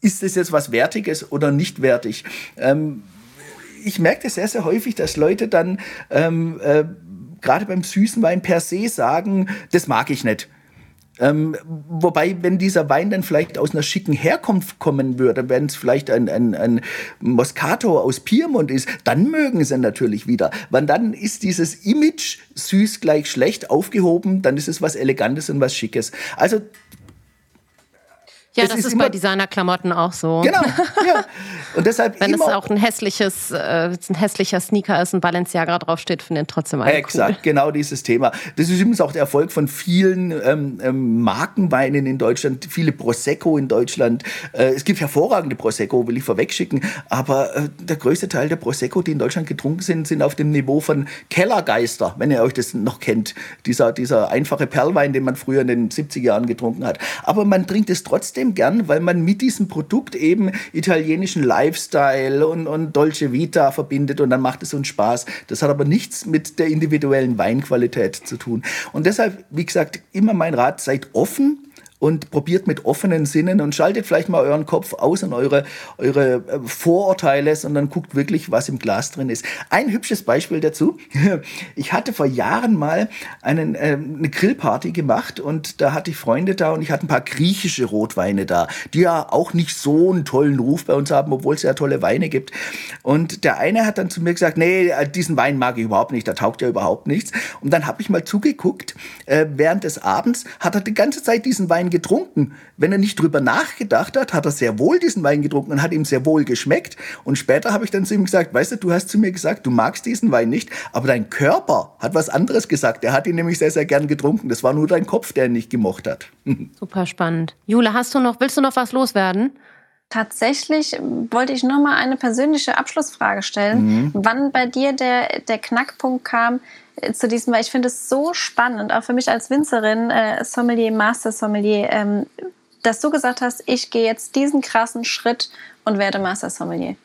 ist es jetzt was Wertiges oder nicht wertig. Ähm, ich merke das sehr, sehr häufig, dass Leute dann ähm, äh, gerade beim süßen Wein per se sagen, das mag ich nicht. Ähm, wobei, wenn dieser Wein dann vielleicht aus einer schicken Herkunft kommen würde, wenn es vielleicht ein, ein, ein Moscato aus Piemont ist, dann mögen sie natürlich wieder. Weil dann ist dieses Image süß gleich schlecht aufgehoben, dann ist es was Elegantes und was Schickes. Also Ja, das ist, ist bei Designerklamotten auch so. Genau, ja. Und deshalb Wenn es auch ein hässliches, äh, ein hässlicher Sneaker ist, ein Balenciaga draufsteht, finde ich trotzdem alle Exakt, cool. genau dieses Thema. Das ist übrigens auch der Erfolg von vielen ähm, ähm, Markenweinen in Deutschland, viele Prosecco in Deutschland. Äh, es gibt hervorragende Prosecco, will ich vorwegschicken, aber äh, der größte Teil der Prosecco, die in Deutschland getrunken sind, sind auf dem Niveau von Kellergeister, wenn ihr euch das noch kennt. Dieser, dieser einfache Perlwein, den man früher in den 70er Jahren getrunken hat. Aber man trinkt es trotzdem gern, weil man mit diesem Produkt eben italienischen Lifestyle und, und Dolce Vita verbindet und dann macht es uns Spaß. Das hat aber nichts mit der individuellen Weinqualität zu tun. Und deshalb, wie gesagt, immer mein Rat, seid offen und probiert mit offenen Sinnen und schaltet vielleicht mal euren Kopf aus und eure, eure äh, Vorurteile, sondern guckt wirklich, was im Glas drin ist. Ein hübsches Beispiel dazu. Ich hatte vor Jahren mal einen, äh, eine Grillparty gemacht und da hatte ich Freunde da und ich hatte ein paar griechische Rotweine da, die ja auch nicht so einen tollen Ruf bei uns haben, obwohl es ja tolle Weine gibt. Und der eine hat dann zu mir gesagt, nee, äh, diesen Wein mag ich überhaupt nicht, der taugt ja überhaupt nichts. Und dann habe ich mal zugeguckt, äh, während des Abends hat er die ganze Zeit diesen Wein getrunken. Wenn er nicht drüber nachgedacht hat, hat er sehr wohl diesen Wein getrunken und hat ihm sehr wohl geschmeckt. Und später habe ich dann zu ihm gesagt, weißt du, du hast zu mir gesagt, du magst diesen Wein nicht, aber dein Körper hat was anderes gesagt. Er hat ihn nämlich sehr, sehr gern getrunken. Das war nur dein Kopf, der ihn nicht gemocht hat. Super spannend. Jule, hast du noch, willst du noch was loswerden? Tatsächlich wollte ich nur mal eine persönliche Abschlussfrage stellen. Mhm. Wann bei dir der, der Knackpunkt kam, zu diesem, weil ich finde es so spannend, auch für mich als Winzerin, äh, Sommelier, Master Sommelier, ähm, dass du gesagt hast, ich gehe jetzt diesen krassen Schritt und werde Master Sommelier.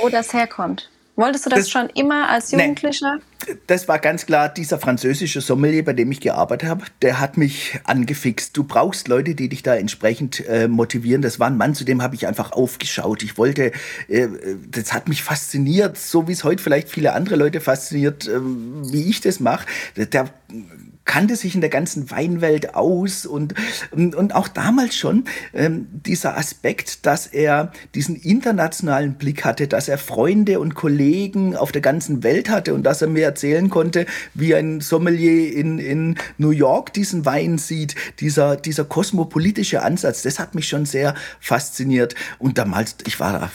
Wo das herkommt. Wolltest du das, das schon immer als Jugendlicher? Nee, das war ganz klar dieser französische Sommelier, bei dem ich gearbeitet habe, der hat mich angefixt. Du brauchst Leute, die dich da entsprechend äh, motivieren. Das war ein Mann, zu dem habe ich einfach aufgeschaut. Ich wollte, äh, das hat mich fasziniert, so wie es heute vielleicht viele andere Leute fasziniert, äh, wie ich das mache. Der kannte sich in der ganzen Weinwelt aus und, und, und auch damals schon ähm, dieser Aspekt, dass er diesen internationalen Blick hatte, dass er Freunde und Kollegen auf der ganzen Welt hatte und dass er mir erzählen konnte, wie ein Sommelier in, in New York diesen Wein sieht, dieser, dieser kosmopolitische Ansatz, das hat mich schon sehr fasziniert. Und damals, ich war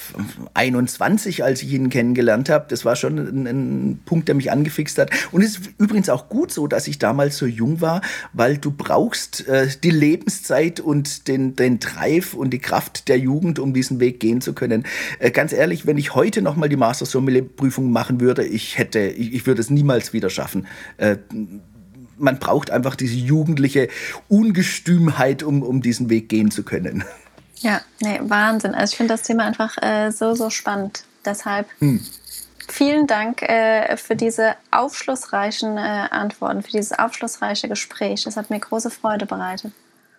21, als ich ihn kennengelernt habe, das war schon ein, ein Punkt, der mich angefixt hat. Und es ist übrigens auch gut so, dass ich damals so jung war, weil du brauchst äh, die Lebenszeit und den, den Drive und die Kraft der Jugend, um diesen Weg gehen zu können. Äh, ganz ehrlich, wenn ich heute noch mal die Master Sommelier Prüfung machen würde, ich hätte, ich, ich würde es niemals wieder schaffen. Äh, man braucht einfach diese jugendliche Ungestümheit, um, um diesen Weg gehen zu können. Ja, nee, Wahnsinn. Also ich finde das Thema einfach äh, so, so spannend. Deshalb hm. Vielen Dank äh, für diese aufschlussreichen äh, Antworten, für dieses aufschlussreiche Gespräch. Das hat mir große Freude bereitet.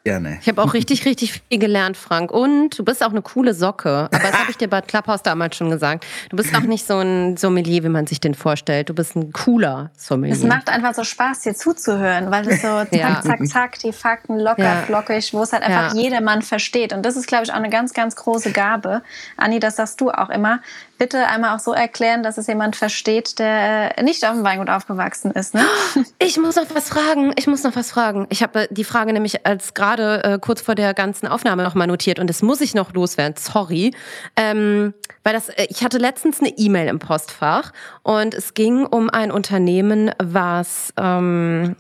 Gerne. Ich habe auch richtig, richtig viel gelernt, Frank. Und du bist auch eine coole Socke. Aber das habe ich dir bei Clubhouse damals schon gesagt. Du bist auch nicht so ein Sommelier, wie man sich den vorstellt. Du bist ein cooler Sommelier. Es macht einfach so Spaß, dir zuzuhören, weil es so zack, ja. zack, zack, die Fakten locker, ja. flockig, wo es halt einfach ja. jedermann versteht. Und das ist, glaube ich, auch eine ganz, ganz große Gabe. Anni, das sagst du auch immer bitte einmal auch so erklären, dass es jemand versteht, der äh, nicht auf dem Weingut aufgewachsen ist. Ne? Ich muss noch was fragen. Ich muss noch was fragen. Ich habe die Frage nämlich als gerade äh, kurz vor der ganzen Aufnahme noch mal notiert und das muss ich noch loswerden. Sorry, ähm, weil das. Äh, ich hatte letztens eine E-Mail im Postfach und es ging um ein Unternehmen, was ähm,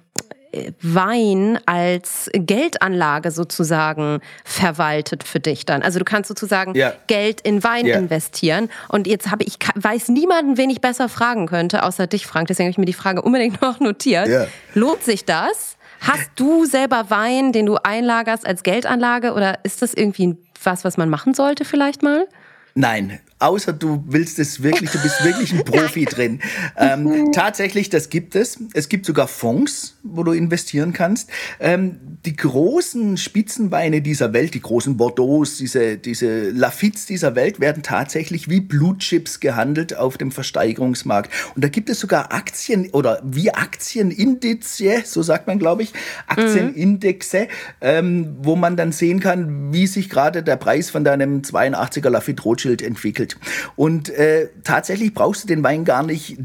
Wein als Geldanlage sozusagen verwaltet für dich dann. Also du kannst sozusagen ja. Geld in Wein ja. investieren. Und jetzt habe ich weiß niemanden, wen ich besser fragen könnte, außer dich, Frank. Deswegen habe ich mir die Frage unbedingt noch notiert. Ja. Lohnt sich das? Hast du selber Wein, den du einlagerst als Geldanlage oder ist das irgendwie was, was man machen sollte vielleicht mal? Nein, außer du willst es wirklich, du bist wirklich ein Profi drin. Ähm, tatsächlich, das gibt es. Es gibt sogar Fonds, wo du investieren kannst. Ähm, die großen Spitzenweine dieser Welt, die großen Bordeaux, diese, diese Lafittes dieser Welt werden tatsächlich wie Blutchips gehandelt auf dem Versteigerungsmarkt. Und da gibt es sogar Aktien oder wie Aktienindize, so sagt man, glaube ich, Aktienindexe, ähm, wo man dann sehen kann, wie sich gerade der Preis von deinem 82er Lafitte Rothschild entwickelt Geld. Und äh, tatsächlich brauchst du den Wein gar nicht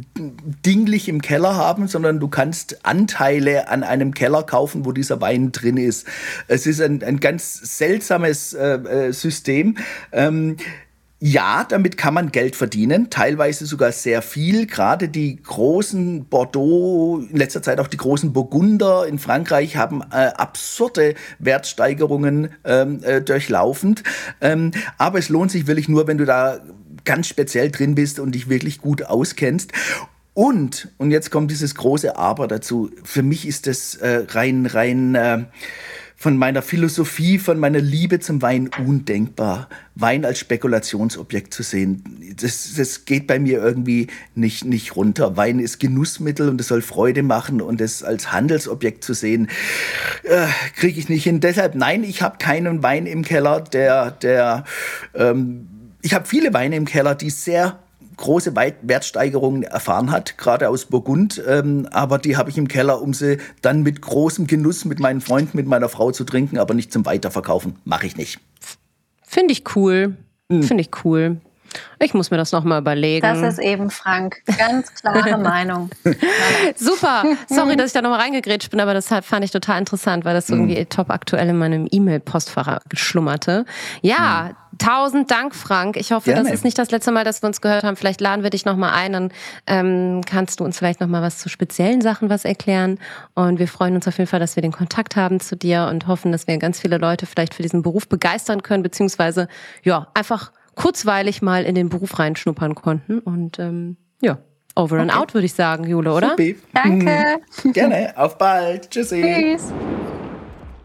dinglich im Keller haben, sondern du kannst Anteile an einem Keller kaufen, wo dieser Wein drin ist. Es ist ein, ein ganz seltsames äh, äh System. Ähm, ja, damit kann man Geld verdienen, teilweise sogar sehr viel. Gerade die großen Bordeaux, in letzter Zeit auch die großen Burgunder in Frankreich haben äh, absurde Wertsteigerungen ähm, äh, durchlaufend. Ähm, aber es lohnt sich wirklich nur, wenn du da ganz speziell drin bist und dich wirklich gut auskennst. Und, und jetzt kommt dieses große Aber dazu, für mich ist das äh, rein, rein äh, von meiner Philosophie, von meiner Liebe zum Wein undenkbar, Wein als Spekulationsobjekt zu sehen. Das, das geht bei mir irgendwie nicht, nicht runter. Wein ist Genussmittel und es soll Freude machen und es als Handelsobjekt zu sehen, äh, kriege ich nicht hin. Deshalb nein, ich habe keinen Wein im Keller, der, der ähm, ich habe viele Weine im Keller, die sehr große Wertsteigerungen erfahren hat, gerade aus Burgund. Ähm, aber die habe ich im Keller, um sie dann mit großem Genuss mit meinen Freunden, mit meiner Frau zu trinken, aber nicht zum Weiterverkaufen. Mache ich nicht. Finde ich cool. Mhm. Finde ich cool. Ich muss mir das nochmal überlegen. Das ist eben Frank. Ganz klare Meinung. Super. Sorry, dass ich da nochmal reingegrätscht bin, aber das fand ich total interessant, weil das so irgendwie top aktuell in meinem E-Mail-Postfach schlummerte. Ja, mhm. Tausend Dank, Frank. Ich hoffe, Gerne. das ist nicht das letzte Mal, dass wir uns gehört haben. Vielleicht laden wir dich nochmal ein, dann ähm, kannst du uns vielleicht nochmal was zu speziellen Sachen was erklären. Und wir freuen uns auf jeden Fall, dass wir den Kontakt haben zu dir und hoffen, dass wir ganz viele Leute vielleicht für diesen Beruf begeistern können, beziehungsweise ja, einfach kurzweilig mal in den Beruf reinschnuppern konnten. Und ähm, ja, over okay. and out, würde ich sagen, Jule, oder? Supi. Danke. Gerne. Auf bald. Tschüssi. Tschüss.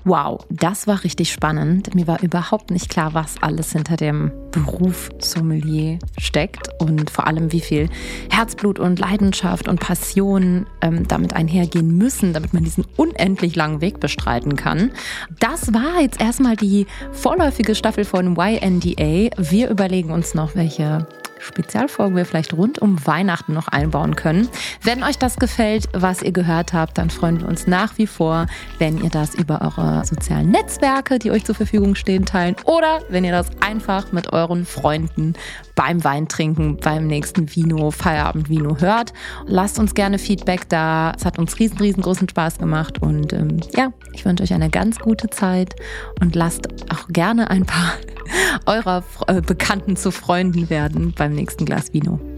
Wow, das war richtig spannend. Mir war überhaupt nicht klar, was alles hinter dem Beruf Sommelier steckt und vor allem, wie viel Herzblut und Leidenschaft und Passion ähm, damit einhergehen müssen, damit man diesen unendlich langen Weg bestreiten kann. Das war jetzt erstmal die vorläufige Staffel von YNDA. Wir überlegen uns noch, welche Spezialfolgen wir vielleicht rund um Weihnachten noch einbauen können. Wenn euch das gefällt, was ihr gehört habt, dann freuen wir uns nach wie vor, wenn ihr das über eure sozialen Netzwerke, die euch zur Verfügung stehen, teilen oder wenn ihr das einfach mit euren Freunden beim Weintrinken, beim nächsten Vino, Feierabend-Vino hört. Lasst uns gerne Feedback da. Es hat uns riesen, riesengroßen Spaß gemacht und ähm, ja, ich wünsche euch eine ganz gute Zeit und lasst auch gerne ein paar eurer äh, Bekannten zu Freunden werden beim nächsten Glas Vino.